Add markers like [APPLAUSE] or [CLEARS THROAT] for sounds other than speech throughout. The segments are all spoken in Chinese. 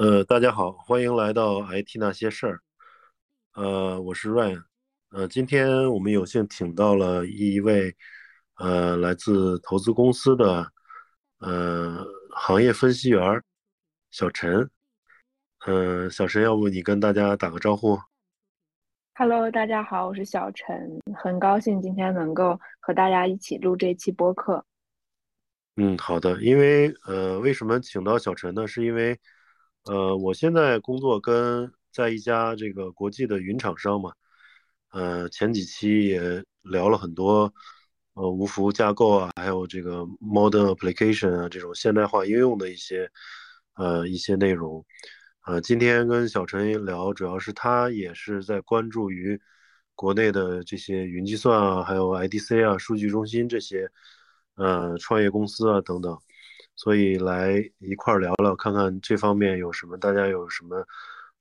呃，大家好，欢迎来到 IT 那些事儿。呃，我是 Ryan。呃，今天我们有幸请到了一位呃来自投资公司的呃行业分析员小陈。嗯，小陈，要不你跟大家打个招呼？Hello，大家好，我是小陈，很高兴今天能够和大家一起录这期播客。嗯，好的。因为呃，为什么请到小陈呢？是因为呃，我现在工作跟在一家这个国际的云厂商嘛，呃，前几期也聊了很多，呃，无服务架构啊，还有这个 modern application 啊这种现代化应用的一些呃一些内容，呃，今天跟小陈聊，主要是他也是在关注于国内的这些云计算啊，还有 IDC 啊，数据中心这些呃创业公司啊等等。所以来一块聊聊，看看这方面有什么，大家有什么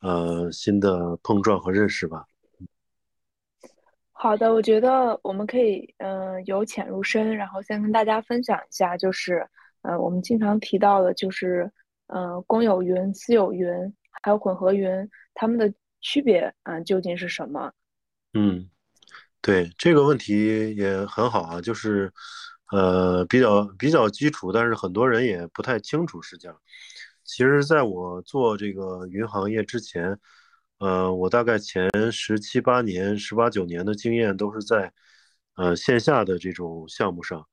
呃新的碰撞和认识吧。好的，我觉得我们可以嗯由浅入深，然后先跟大家分享一下，就是呃我们经常提到的，就是呃公有云、私有云还有混合云，它们的区别啊究竟是什么？嗯，对这个问题也很好啊，就是。呃，比较比较基础，但是很多人也不太清楚。实际上，其实在我做这个云行业之前，呃，我大概前十七八年、十八九年的经验都是在呃线下的这种项目上，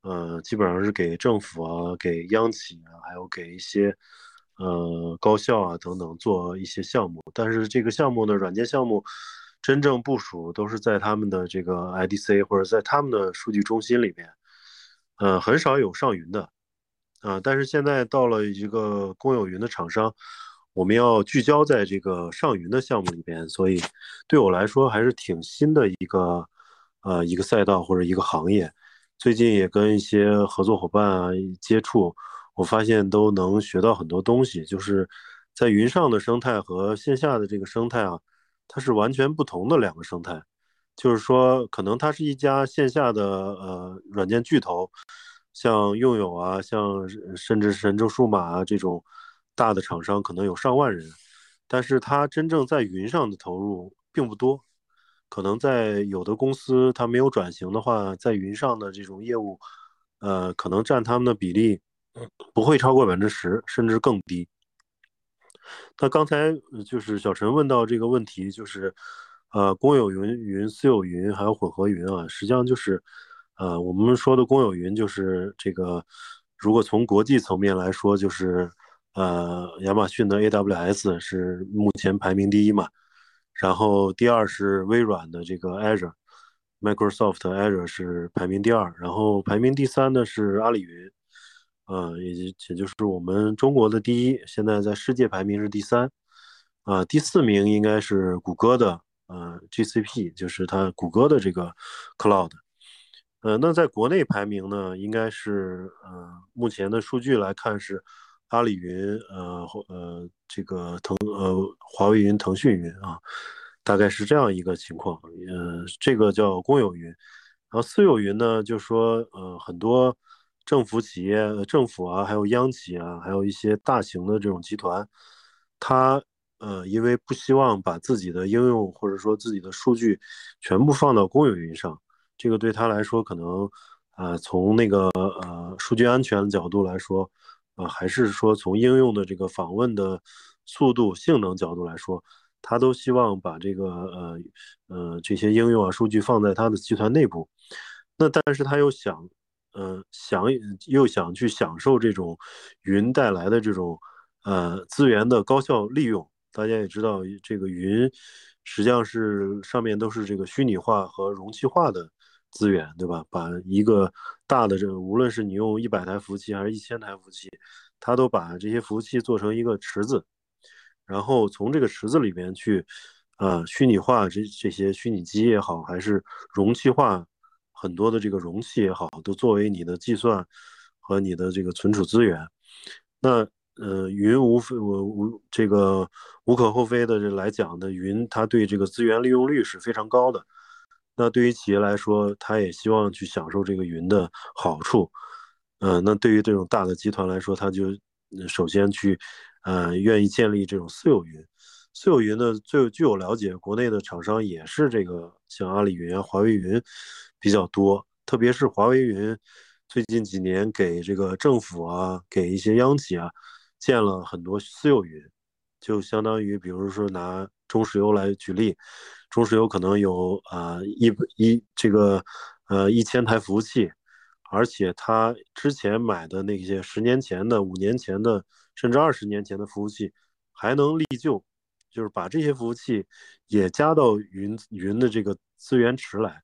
呃，基本上是给政府啊、给央企啊，还有给一些呃高校啊等等做一些项目。但是这个项目的软件项目真正部署都是在他们的这个 IDC 或者在他们的数据中心里面。呃，很少有上云的，啊，但是现在到了一个公有云的厂商，我们要聚焦在这个上云的项目里边，所以对我来说还是挺新的一个，呃，一个赛道或者一个行业。最近也跟一些合作伙伴啊接触，我发现都能学到很多东西，就是在云上的生态和线下的这个生态啊，它是完全不同的两个生态。就是说，可能它是一家线下的呃软件巨头，像用友啊，像甚至神州数码啊这种大的厂商，可能有上万人，但是它真正在云上的投入并不多。可能在有的公司它没有转型的话，在云上的这种业务，呃，可能占他们的比例不会超过百分之十，甚至更低。那刚才就是小陈问到这个问题，就是。呃，公有云、云私有云还有混合云啊，实际上就是，呃，我们说的公有云就是这个，如果从国际层面来说，就是呃，亚马逊的 AWS 是目前排名第一嘛，然后第二是微软的这个 Azure，Microsoft Azure 是排名第二，然后排名第三的是阿里云，啊，也也就是我们中国的第一，现在在世界排名是第三，啊，第四名应该是谷歌的。呃，GCP 就是它谷歌的这个 Cloud，呃，那在国内排名呢，应该是呃，目前的数据来看是阿里云，呃，呃，这个腾，呃，华为云、腾讯云啊，大概是这样一个情况。呃，这个叫公有云，然后私有云呢，就说呃，很多政府企业、政府啊，还有央企啊，还有一些大型的这种集团，它。呃，因为不希望把自己的应用或者说自己的数据全部放到公有云上，这个对他来说可能，呃，从那个呃数据安全角度来说，呃，还是说从应用的这个访问的速度、性能角度来说，他都希望把这个呃呃这些应用啊数据放在他的集团内部。那但是他又想，呃，想又想去享受这种云带来的这种呃资源的高效利用。大家也知道，这个云实际上是上面都是这个虚拟化和容器化的资源，对吧？把一个大的这，无论是你用一百台服务器还是一千台服务器，它都把这些服务器做成一个池子，然后从这个池子里面去，呃，虚拟化这这些虚拟机也好，还是容器化很多的这个容器也好，都作为你的计算和你的这个存储资源，那。呃，云无非我无这个无可厚非的来讲的，云它对这个资源利用率是非常高的。那对于企业来说，它也希望去享受这个云的好处。嗯，那对于这种大的集团来说，它就首先去呃愿意建立这种私有云。私有云呢，最据我了解，国内的厂商也是这个像阿里云啊、华为云比较多，特别是华为云，最近几年给这个政府啊、给一些央企啊建了很多私有云，就相当于比如说拿中石油来举例，中石油可能有啊一一这个呃一千台服务器，而且他之前买的那些十年前的、五年前的，甚至二十年前的服务器还能立旧。就是把这些服务器也加到云云的这个资源池来，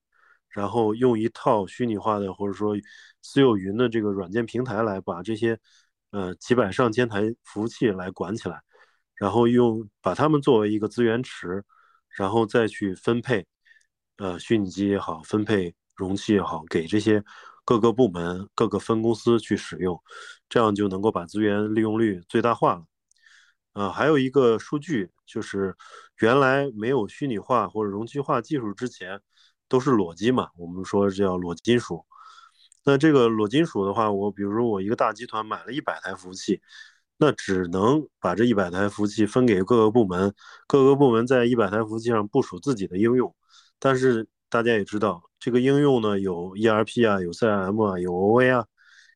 然后用一套虚拟化的或者说私有云的这个软件平台来把这些呃几百上千台服务器来管起来，然后用把它们作为一个资源池，然后再去分配呃虚拟机也好，分配容器也好，给这些各个部门各个分公司去使用，这样就能够把资源利用率最大化了。呃，还有一个数据就是，原来没有虚拟化或者容器化技术之前，都是裸机嘛，我们说叫裸金属。那这个裸金属的话，我比如说我一个大集团买了一百台服务器，那只能把这一百台服务器分给各个部门，各个部门在一百台服务器上部署自己的应用。但是大家也知道，这个应用呢有 ERP 啊，有 CRM 啊，有 OA 啊，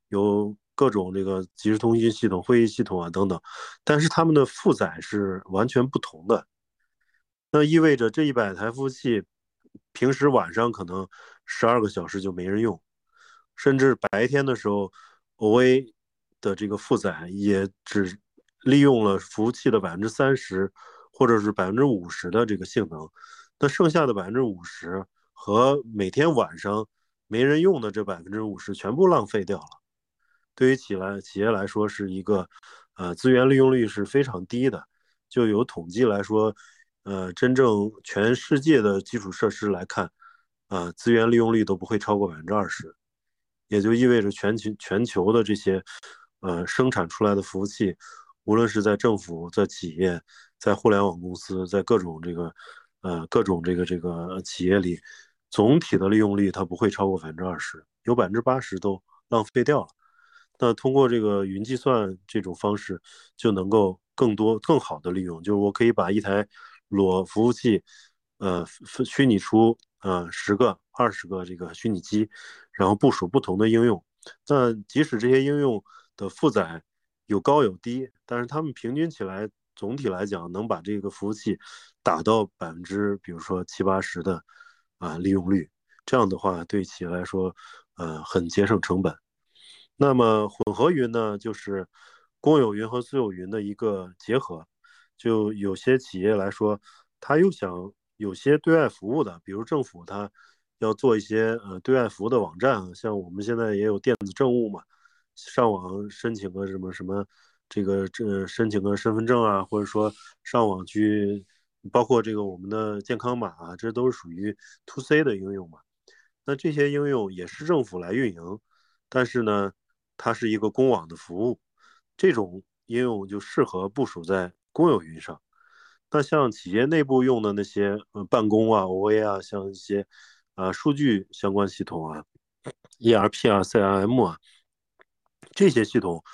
有。各种这个即时通讯系统、会议系统啊等等，但是它们的负载是完全不同的。那意味着这一百台服务器，平时晚上可能十二个小时就没人用，甚至白天的时候，OA 的这个负载也只利用了服务器的百分之三十，或者是百分之五十的这个性能。那剩下的百分之五十和每天晚上没人用的这百分之五十全部浪费掉了。对于企来企业来说，是一个，呃，资源利用率是非常低的。就有统计来说，呃，真正全世界的基础设施来看，啊，资源利用率都不会超过百分之二十，也就意味着全球全球的这些，呃，生产出来的服务器，无论是在政府、在企业、在互联网公司、在各种这个，呃，各种这个这个企业里，总体的利用率它不会超过百分之二十，有百分之八十都浪费掉了。那通过这个云计算这种方式，就能够更多、更好的利用。就是我可以把一台裸服务器，呃，虚拟出呃十个、二十个这个虚拟机，然后部署不同的应用。那即使这些应用的负载有高有低，但是它们平均起来，总体来讲能把这个服务器打到百分之，比如说七八十的啊利用率。这样的话，对企业来说，呃，很节省成本。那么混合云呢，就是公有云和私有云的一个结合。就有些企业来说，他又想有些对外服务的，比如政府，它要做一些呃对外服务的网站，像我们现在也有电子政务嘛，上网申请个什么什么，这个这申请个身份证啊，或者说上网去，包括这个我们的健康码啊，这都是属于 to C 的应用嘛。那这些应用也是政府来运营，但是呢。它是一个公网的服务，这种应用就适合部署在公有云上。那像企业内部用的那些呃办公啊、OA 啊，像一些啊数据相关系统啊、ERP 啊、CRM 啊这些系统，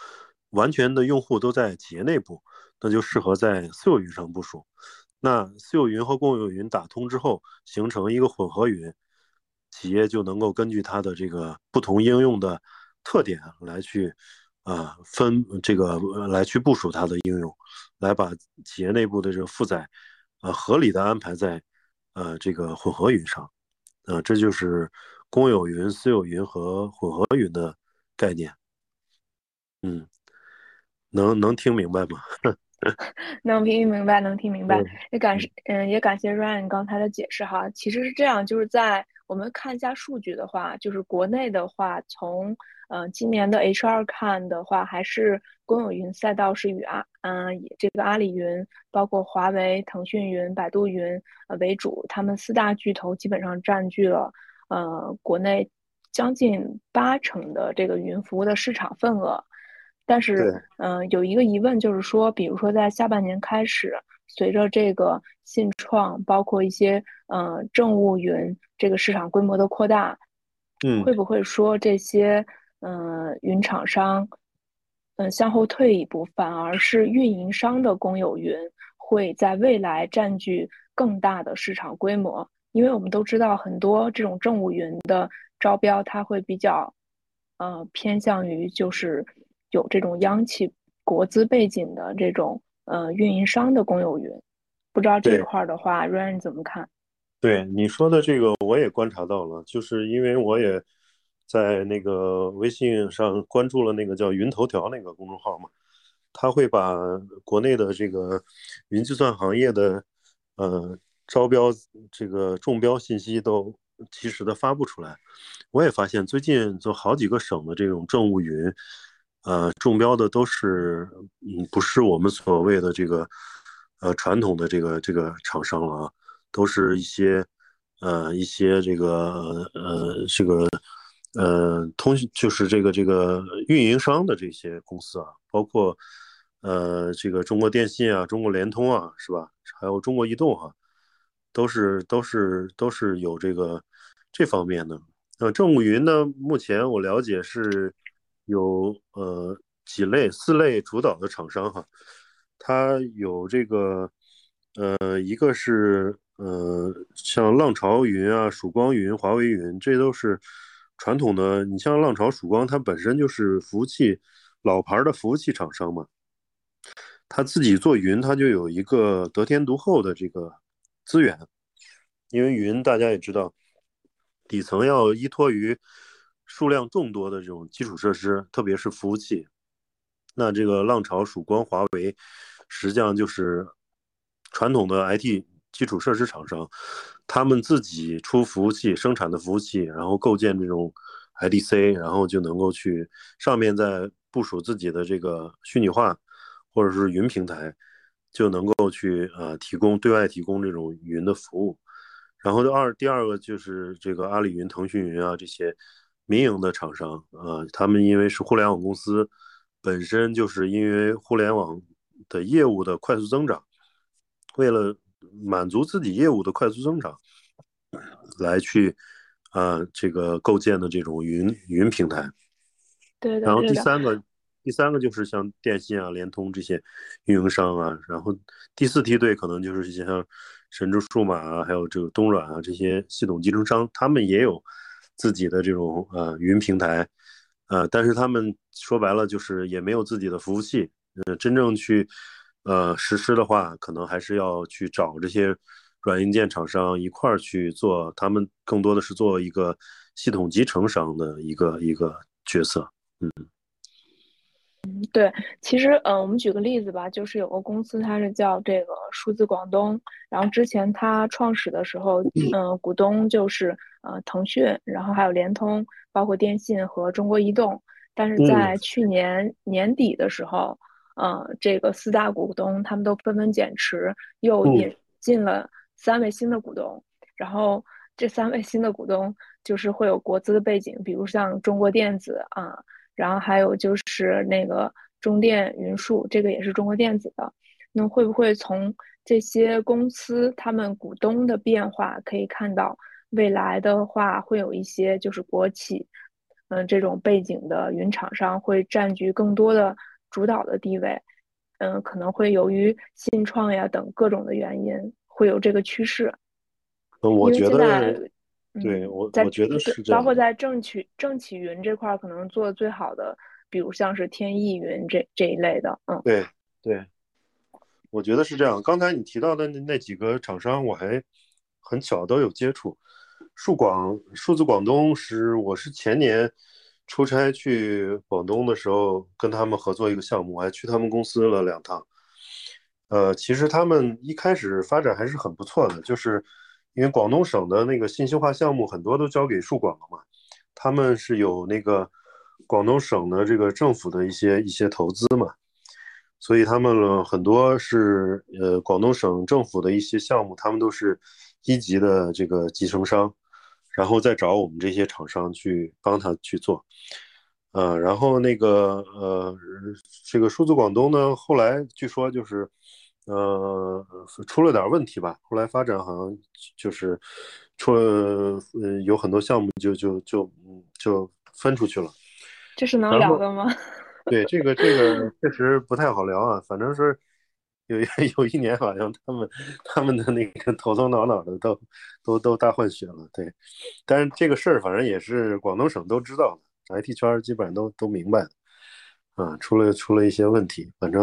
完全的用户都在企业内部，那就适合在私有云上部署。那私有云和公有云打通之后，形成一个混合云，企业就能够根据它的这个不同应用的。特点来去，啊分这个来去部署它的应用，来把企业内部的这个负载，呃合理的安排在，呃这个混合云上，啊这就是公有云、私有云和混合云的概念。嗯，能能听明白吗？[LAUGHS] 能听明白，能听明白。也感谢，嗯，也感谢 Ryan 刚才的解释哈。其实是这样，就是在我们看一下数据的话，就是国内的话，从嗯今年的 H 二看的话，还是公有云赛道是与阿嗯以这个阿里云、包括华为、腾讯云、百度云呃为主，他们四大巨头基本上占据了呃国内将近八成的这个云服务的市场份额。但是，嗯，有一个疑问，就是说，比如说在下半年开始，随着这个信创，包括一些，嗯，政务云这个市场规模的扩大，嗯，会不会说这些，嗯，云厂商，嗯向后退一步，反而是运营商的公有云会在未来占据更大的市场规模。因为我们都知道，很多这种政务云的招标，它会比较呃偏向于就是有这种央企国资背景的这种呃运营商的公有云。不知道这一块的话，，Ryan 怎么看？对你说的这个，我也观察到了，就是因为我也在那个微信上关注了那个叫“云头条”那个公众号嘛，他会把国内的这个云计算行业的呃招标这个中标信息都及时的发布出来。我也发现最近就好几个省的这种政务云，呃中标的都是嗯不是我们所谓的这个呃传统的这个这个厂商了啊。都是一些，呃，一些这个，呃，这个，呃，通就是这个这个运营商的这些公司啊，包括，呃，这个中国电信啊，中国联通啊，是吧？还有中国移动哈，都是都是都是有这个这方面的。呃，政务云呢，目前我了解是有呃几类四类主导的厂商哈，它有这个，呃，一个是。呃，像浪潮云啊、曙光云、华为云，这都是传统的。你像浪潮、曙光，它本身就是服务器老牌的服务器厂商嘛，他自己做云，他就有一个得天独厚的这个资源。因为云大家也知道，底层要依托于数量众多的这种基础设施，特别是服务器。那这个浪潮、曙光、华为，实际上就是传统的 IT。基础设施厂商，他们自己出服务器生产的服务器，然后构建这种 IDC，然后就能够去上面再部署自己的这个虚拟化或者是云平台，就能够去呃提供对外提供这种云的服务。然后二第二个就是这个阿里云、腾讯云啊这些民营的厂商啊，他们因为是互联网公司，本身就是因为互联网的业务的快速增长，为了满足自己业务的快速增长，来去啊，这个构建的这种云云平台。对然后第三个，第三个就是像电信啊、联通这些运营商啊。然后第四梯队可能就是一些像神州数码啊，还有这个东软啊这些系统集成商，他们也有自己的这种呃云平台，呃，但是他们说白了就是也没有自己的服务器，呃，真正去。呃，实施的话，可能还是要去找这些软硬件厂商一块儿去做，他们更多的是做一个系统集成商的一个一个角色。嗯嗯，对，其实，嗯，我们举个例子吧，就是有个公司，它是叫这个数字广东，然后之前它创始的时候，嗯，股东就是呃腾讯，然后还有联通，包括电信和中国移动，但是在去年年底的时候。呃，这个四大股东他们都纷纷减持，又引进了三位新的股东。然后这三位新的股东就是会有国资的背景，比如像中国电子啊，然后还有就是那个中电云数，这个也是中国电子的。那会不会从这些公司他们股东的变化可以看到，未来的话会有一些就是国企，嗯，这种背景的云厂商会占据更多的。主导的地位，嗯，可能会由于信创呀等各种的原因，会有这个趋势。嗯，我觉得，对我，我觉得是这样。包括在政企政企云这块，可能做的最好的，比如像是天翼云这这一类的，嗯，对对，我觉得是这样。刚才你提到的那那几个厂商，我还很巧都有接触。数广数字广东是我是前年。出差去广东的时候，跟他们合作一个项目，我还去他们公司了两趟。呃，其实他们一开始发展还是很不错的，就是因为广东省的那个信息化项目很多都交给数广了嘛，他们是有那个广东省的这个政府的一些一些投资嘛，所以他们很多是呃广东省政府的一些项目，他们都是一级的这个集成商。然后再找我们这些厂商去帮他去做，呃，然后那个呃，这个数字广东呢，后来据说就是呃出了点问题吧，后来发展好像就是出了呃有很多项目就就就就分出去了。这是能聊的吗？[LAUGHS] 对，这个这个确实不太好聊啊。反正是有有一年，好像他们他们的那个头头脑脑的都都都大换血了。对，但是这个事儿反正也是广东省都知道的，IT 圈基本上都都明白的。啊，出了出了一些问题，反正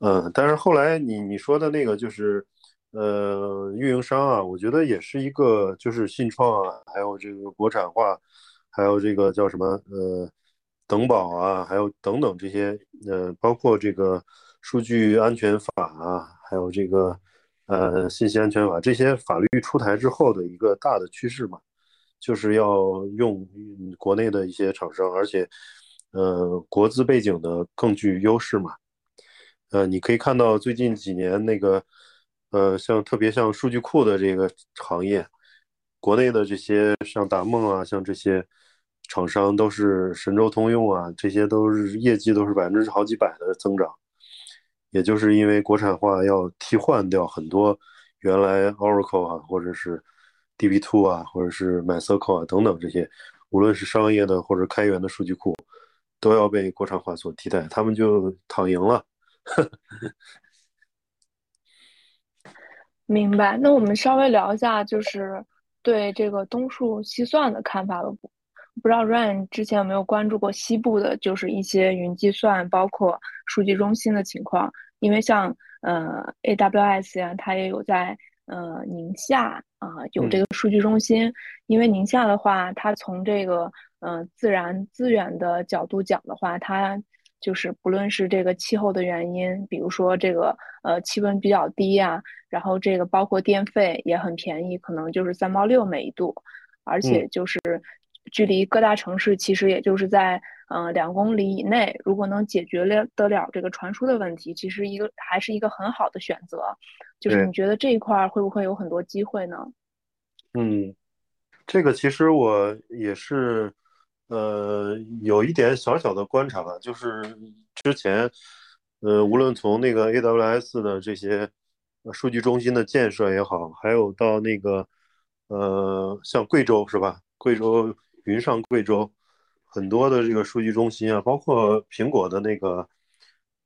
嗯，但是后来你你说的那个就是呃运营商啊，我觉得也是一个就是信创啊，还有这个国产化，还有这个叫什么呃。等保啊，还有等等这些，呃，包括这个数据安全法啊，还有这个呃信息安全法，这些法律出台之后的一个大的趋势嘛，就是要用国内的一些厂商，而且呃国资背景的更具优势嘛。呃，你可以看到最近几年那个呃像特别像数据库的这个行业，国内的这些像达梦啊，像这些。厂商都是神州通用啊，这些都是业绩都是百分之好几百的增长，也就是因为国产化要替换掉很多原来 Oracle 啊，或者是 DB2 啊，或者是 MySQL 啊等等这些，无论是商业的或者开源的数据库，都要被国产化所替代，他们就躺赢了。[LAUGHS] 明白。那我们稍微聊一下，就是对这个东数西算的看法了。不知道 Ryan 之前有没有关注过西部的，就是一些云计算，包括数据中心的情况。因为像呃 AWS 呀，它也有在呃宁夏啊有这个数据中心。因为宁夏的话，它从这个呃自然资源的角度讲的话，它就是不论是这个气候的原因，比如说这个呃气温比较低呀，然后这个包括电费也很便宜，可能就是三毛六每一度，而且就是。距离各大城市其实也就是在呃两公里以内，如果能解决了得了这个传输的问题，其实一个还是一个很好的选择。就是你觉得这一块会不会有很多机会呢？嗯，这个其实我也是呃有一点小小的观察吧，就是之前呃无论从那个 AWS 的这些数据中心的建设也好，还有到那个呃像贵州是吧？贵州。云上贵州很多的这个数据中心啊，包括苹果的那个，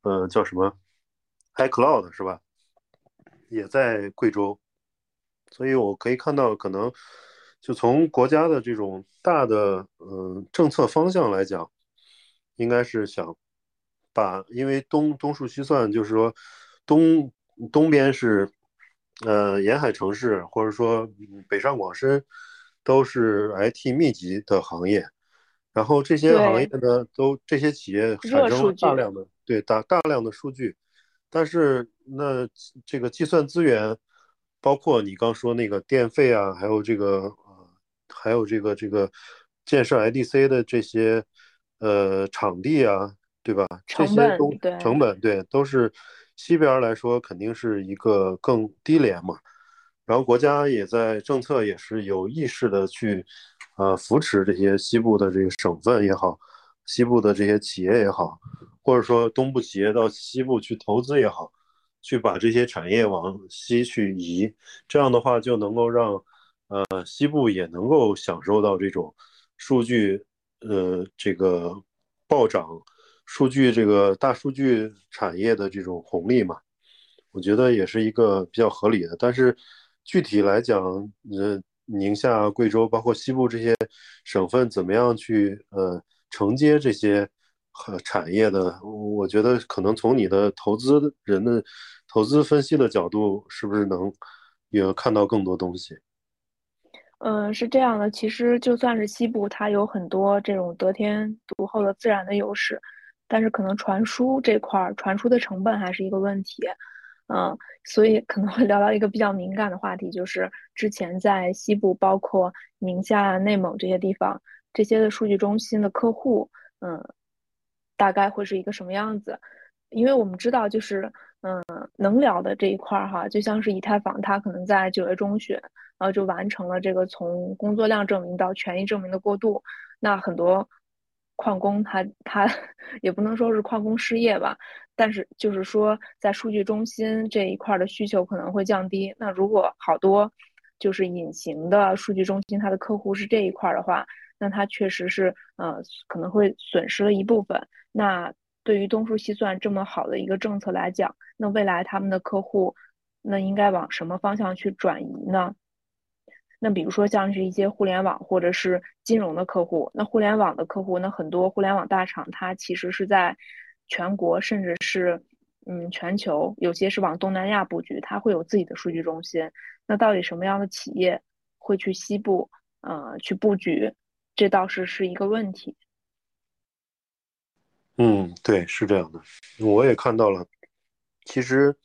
呃，叫什么，iCloud 是吧？也在贵州，所以我可以看到，可能就从国家的这种大的嗯政策方向来讲，应该是想把，因为东东数西算，就是说东东边是呃沿海城市，或者说北上广深。都是 IT 密集的行业，然后这些行业呢，都这些企业产生了大量的对大大量的数据，但是那这个计算资源，包括你刚说那个电费啊，还有这个呃，还有这个这个建设 IDC 的这些呃场地啊，对吧？这些都成本对都是西边来说肯定是一个更低廉嘛。然后国家也在政策也是有意识的去，呃，扶持这些西部的这个省份也好，西部的这些企业也好，或者说东部企业到西部去投资也好，去把这些产业往西去移，这样的话就能够让，呃，西部也能够享受到这种数据，呃，这个暴涨，数据这个大数据产业的这种红利嘛，我觉得也是一个比较合理的，但是。具体来讲，呃，宁夏、贵州，包括西部这些省份，怎么样去呃承接这些和产业的？我觉得可能从你的投资人的投资分析的角度，是不是能有看到更多东西？嗯，是这样的。其实就算是西部，它有很多这种得天独厚的自然的优势，但是可能传输这块儿，传输的成本还是一个问题。嗯，所以可能会聊到一个比较敏感的话题，就是之前在西部，包括宁夏、内蒙这些地方，这些的数据中心的客户，嗯，大概会是一个什么样子？因为我们知道，就是嗯，能聊的这一块儿哈，就像是以太坊，它可能在九月中旬，然后就完成了这个从工作量证明到权益证明的过渡，那很多。矿工他他 [LAUGHS] 也不能说是矿工失业吧，但是就是说在数据中心这一块的需求可能会降低。那如果好多就是隐形的数据中心，它的客户是这一块的话，那它确实是呃可能会损失了一部分。那对于东数西算这么好的一个政策来讲，那未来他们的客户那应该往什么方向去转移呢？那比如说像是一些互联网或者是金融的客户，那互联网的客户，那很多互联网大厂它其实是在全国甚至是嗯全球，有些是往东南亚布局，它会有自己的数据中心。那到底什么样的企业会去西部呃去布局？这倒是是一个问题。嗯，对，是这样的，我也看到了。其实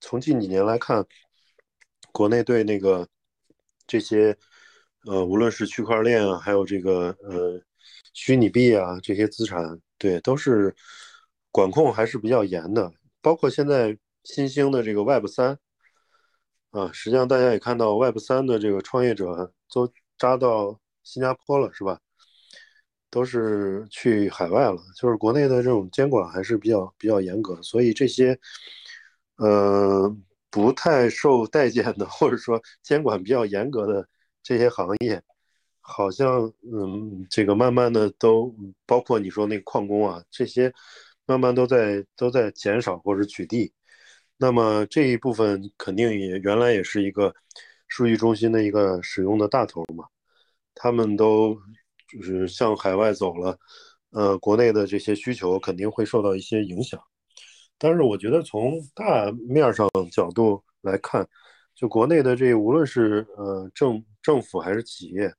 从近几年来看，国内对那个这些呃，无论是区块链啊，还有这个呃虚拟币啊这些资产，对，都是管控还是比较严的。包括现在新兴的这个 Web 三啊，实际上大家也看到 Web 三的这个创业者都扎到新加坡了，是吧？都是去海外了，就是国内的这种监管还是比较比较严格，所以这些，呃，不太受待见的，或者说监管比较严格的这些行业，好像嗯，这个慢慢的都包括你说那矿工啊，这些慢慢都在都在减少或者取缔，那么这一部分肯定也原来也是一个数据中心的一个使用的大头嘛，他们都。就是向海外走了，呃，国内的这些需求肯定会受到一些影响。但是我觉得从大面上角度来看，就国内的这无论是呃政政府还是企业，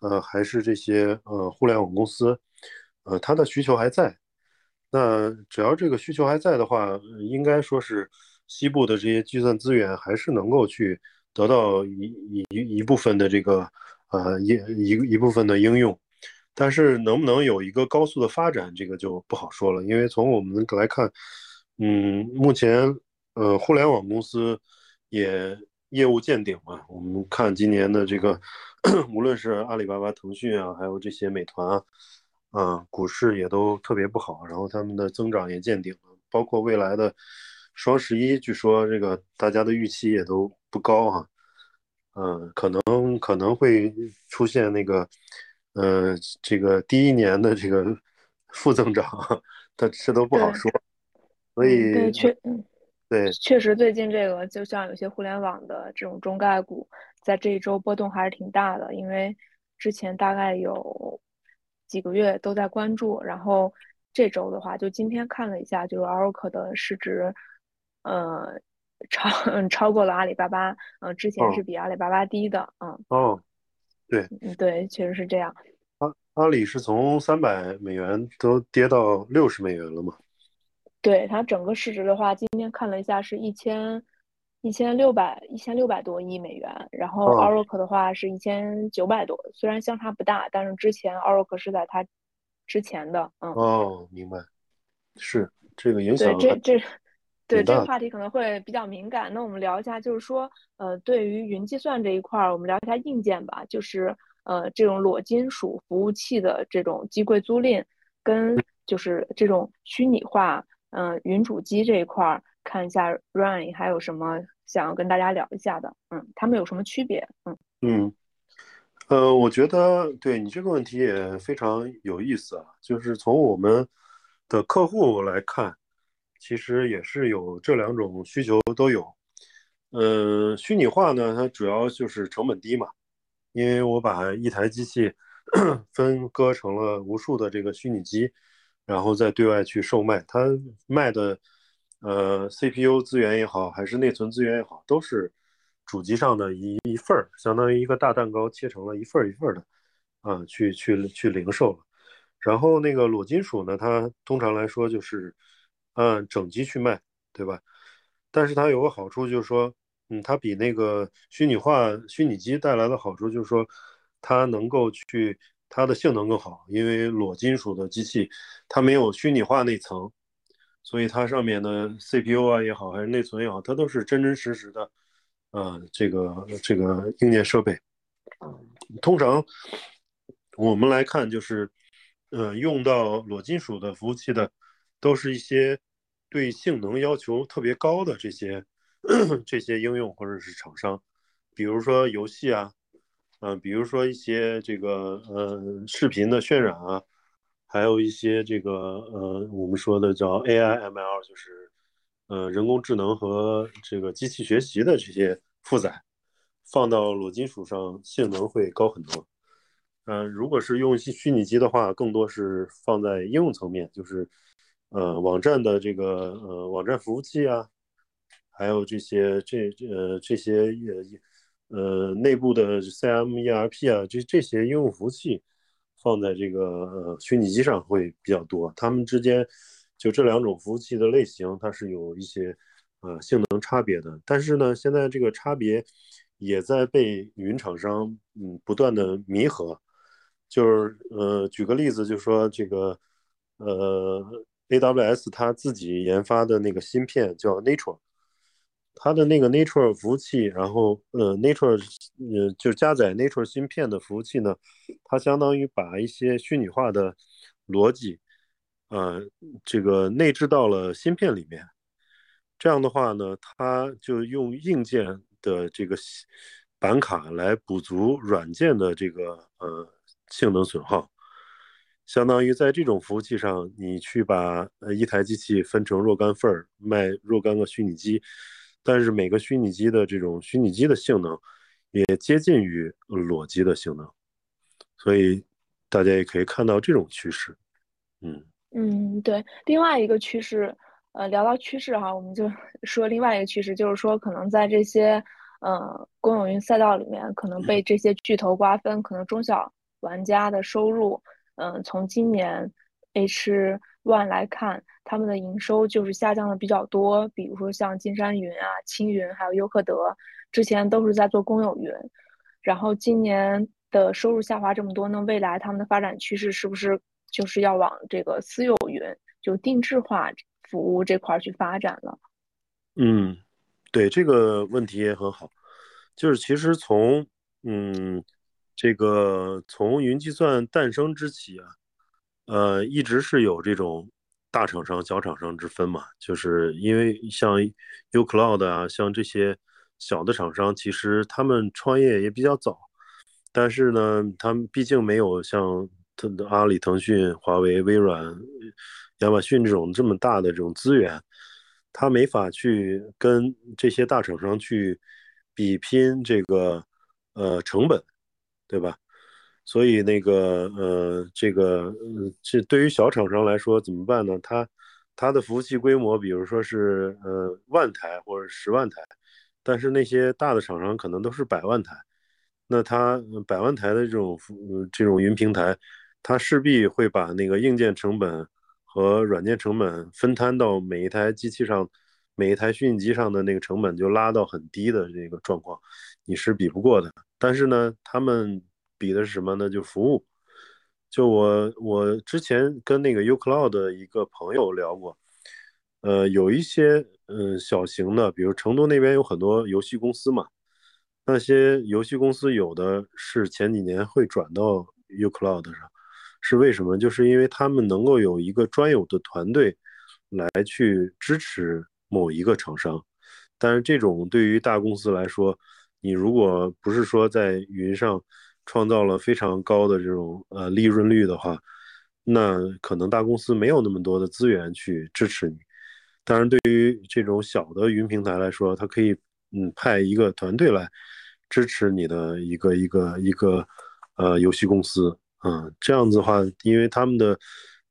呃还是这些呃互联网公司，呃它的需求还在。那只要这个需求还在的话，应该说是西部的这些计算资源还是能够去得到一一一部分的这个。呃，一一一部分的应用，但是能不能有一个高速的发展，这个就不好说了。因为从我们来看，嗯，目前呃，互联网公司也业务见顶嘛。我们看今年的这个，[COUGHS] 无论是阿里巴巴、腾讯啊，还有这些美团啊，啊，股市也都特别不好，然后他们的增长也见顶了。包括未来的双十一，据说这个大家的预期也都不高哈。嗯，可能可能会出现那个，呃，这个第一年的这个 [LAUGHS] 负增长，它这都不好说。所以对确对确实最近这个就像有些互联网的这种中概股，在这一周波动还是挺大的，因为之前大概有几个月都在关注，然后这周的话，就今天看了一下，就是 Oracle 的市值，呃。超嗯超过了阿里巴巴，嗯，之前是比阿里巴巴低的，嗯哦，对，嗯对，确实是这样。阿阿里是从三百美元都跌到六十美元了嘛？对它整个市值的话，今天看了一下是一千一千六百一千六百多亿美元，然后 Oracle 的话是一千九百多，虽然相差不大，但是之前 Oracle 是在它之前的，嗯。哦，明白，是这个影响对这这。对这个话题可能会比较敏感，那我们聊一下，就是说，呃，对于云计算这一块儿，我们聊一下硬件吧，就是呃，这种裸金属服务器的这种机柜租赁，跟就是这种虚拟化，嗯，云主机这一块儿，看一下 Ryan 还有什么想要跟大家聊一下的，嗯，他们有什么区别？嗯嗯，呃，我觉得对你这个问题也非常有意思啊，就是从我们的客户来看。其实也是有这两种需求都有，呃，虚拟化呢，它主要就是成本低嘛，因为我把一台机器 [CLEARS THROAT] 分割成了无数的这个虚拟机，然后再对外去售卖，它卖的呃 CPU 资源也好，还是内存资源也好，都是主机上的一一份儿，相当于一个大蛋糕切成了一份儿一份儿的，啊，去去去零售了。然后那个裸金属呢，它通常来说就是。按整机去卖，对吧？但是它有个好处，就是说，嗯，它比那个虚拟化虚拟机带来的好处，就是说，它能够去它的性能更好，因为裸金属的机器它没有虚拟化那层，所以它上面的 CPU 啊也好，还是内存也好，它都是真真实实的，呃，这个这个硬件设备。通常我们来看，就是，呃，用到裸金属的服务器的。都是一些对性能要求特别高的这些 [CLEARS THROAT] 这些应用或者是厂商，比如说游戏啊，嗯，比如说一些这个呃视频的渲染啊，还有一些这个呃，我们说的叫 AI/ML，就是呃人工智能和这个机器学习的这些负载，放到裸金属上性能会高很多。嗯，如果是用虚拟机的话，更多是放在应用层面，就是呃网站的这个呃网站服务器啊，还有这些这呃这些呃呃内部的 CM、ERP 啊，这这些应用服务器。放在这个呃虚拟机上会比较多，它们之间就这两种服务器的类型，它是有一些呃性能差别的。但是呢，现在这个差别也在被云厂商嗯不断的弥合。就是呃举个例子，就说这个呃 AWS 它自己研发的那个芯片叫 Nature。它的那个 Nature 服务器，然后呃 Nature 呃就加载 Nature 芯片的服务器呢，它相当于把一些虚拟化的逻辑，呃这个内置到了芯片里面。这样的话呢，它就用硬件的这个板卡来补足软件的这个呃性能损耗。相当于在这种服务器上，你去把呃一台机器分成若干份儿，卖若干个虚拟机。但是每个虚拟机的这种虚拟机的性能也接近于裸机的性能，所以大家也可以看到这种趋势。嗯嗯，对。另外一个趋势，呃，聊到趋势哈，我们就 [LAUGHS] 说另外一个趋势，就是说可能在这些呃公有云赛道里面，可能被这些巨头瓜分，可能中小玩家的收入，嗯，从今年 H。One 来看，他们的营收就是下降的比较多。比如说像金山云啊、青云，还有优客德，之前都是在做公有云，然后今年的收入下滑这么多，那未来他们的发展趋势是不是就是要往这个私有云，就定制化服务这块去发展了？嗯，对这个问题也很好，就是其实从嗯这个从云计算诞生之起啊。呃，一直是有这种大厂商、小厂商之分嘛，就是因为像 uCloud 啊，像这些小的厂商，其实他们创业也比较早，但是呢，他们毕竟没有像阿里、腾讯、华为、微软、亚马逊这种这么大的这种资源，他没法去跟这些大厂商去比拼这个呃成本，对吧？所以那个呃，这个，这对于小厂商来说怎么办呢？它它的服务器规模，比如说是呃万台或者十万台，但是那些大的厂商可能都是百万台。那它百万台的这种服这种云平台，它势必会把那个硬件成本和软件成本分摊到每一台机器上，每一台虚拟机上的那个成本就拉到很低的这个状况，你是比不过的。但是呢，他们。比的是什么呢？就服务。就我我之前跟那个 uCloud 的一个朋友聊过，呃，有一些嗯小型的，比如成都那边有很多游戏公司嘛，那些游戏公司有的是前几年会转到 uCloud 上，是为什么？就是因为他们能够有一个专有的团队来去支持某一个厂商，但是这种对于大公司来说，你如果不是说在云上。创造了非常高的这种呃利润率的话，那可能大公司没有那么多的资源去支持你。当然，对于这种小的云平台来说，它可以嗯派一个团队来支持你的一个一个一个呃游戏公司，嗯，这样子的话，因为他们的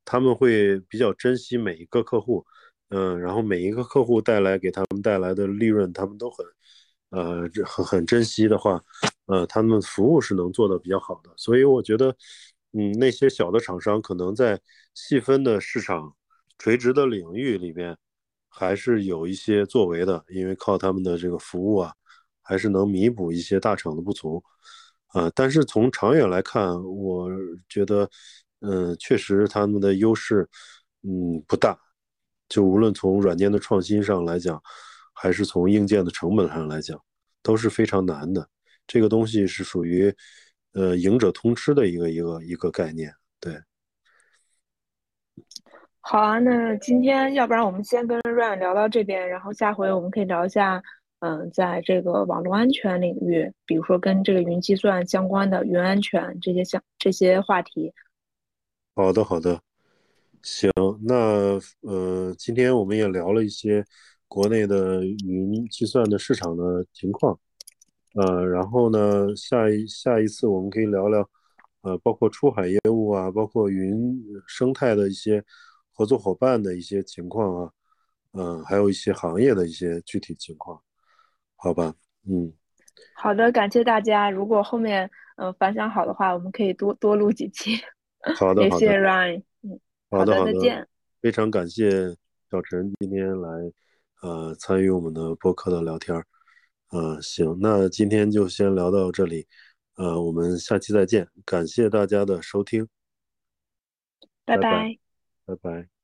他们会比较珍惜每一个客户，嗯，然后每一个客户带来给他们带来的利润，他们都很呃很很珍惜的话。呃，他们服务是能做的比较好的，所以我觉得，嗯，那些小的厂商可能在细分的市场、垂直的领域里面，还是有一些作为的，因为靠他们的这个服务啊，还是能弥补一些大厂的不足。啊，但是从长远来看，我觉得，嗯，确实他们的优势，嗯，不大。就无论从软件的创新上来讲，还是从硬件的成本上来讲，都是非常难的。这个东西是属于，呃，赢者通吃的一个一个一个概念，对。好啊，那今天要不然我们先跟 Ryan 聊到这边，然后下回我们可以聊一下，嗯，在这个网络安全领域，比如说跟这个云计算相关的云安全这些相这些话题。好的，好的。行，那呃，今天我们也聊了一些国内的云计算的市场的情况，呃，然后呢，下一下一次我们可以聊聊，呃，包括出海业务啊，包括云生态的一些合作伙伴的一些情况啊，嗯、还有一些行业的一些具体情况，好吧？嗯，好的，感谢大家。如果后面嗯、呃反响好的话，我们可以多多录几期。好的，[LAUGHS] 也谢谢。Ryan。嗯，好的，好的，好的，再见，非常感谢小陈今天来，呃，参与我们的播客的聊天儿，呃，行，那今天就先聊到这里，呃，我们下期再见，感谢大家的收听，拜拜，拜拜。拜拜。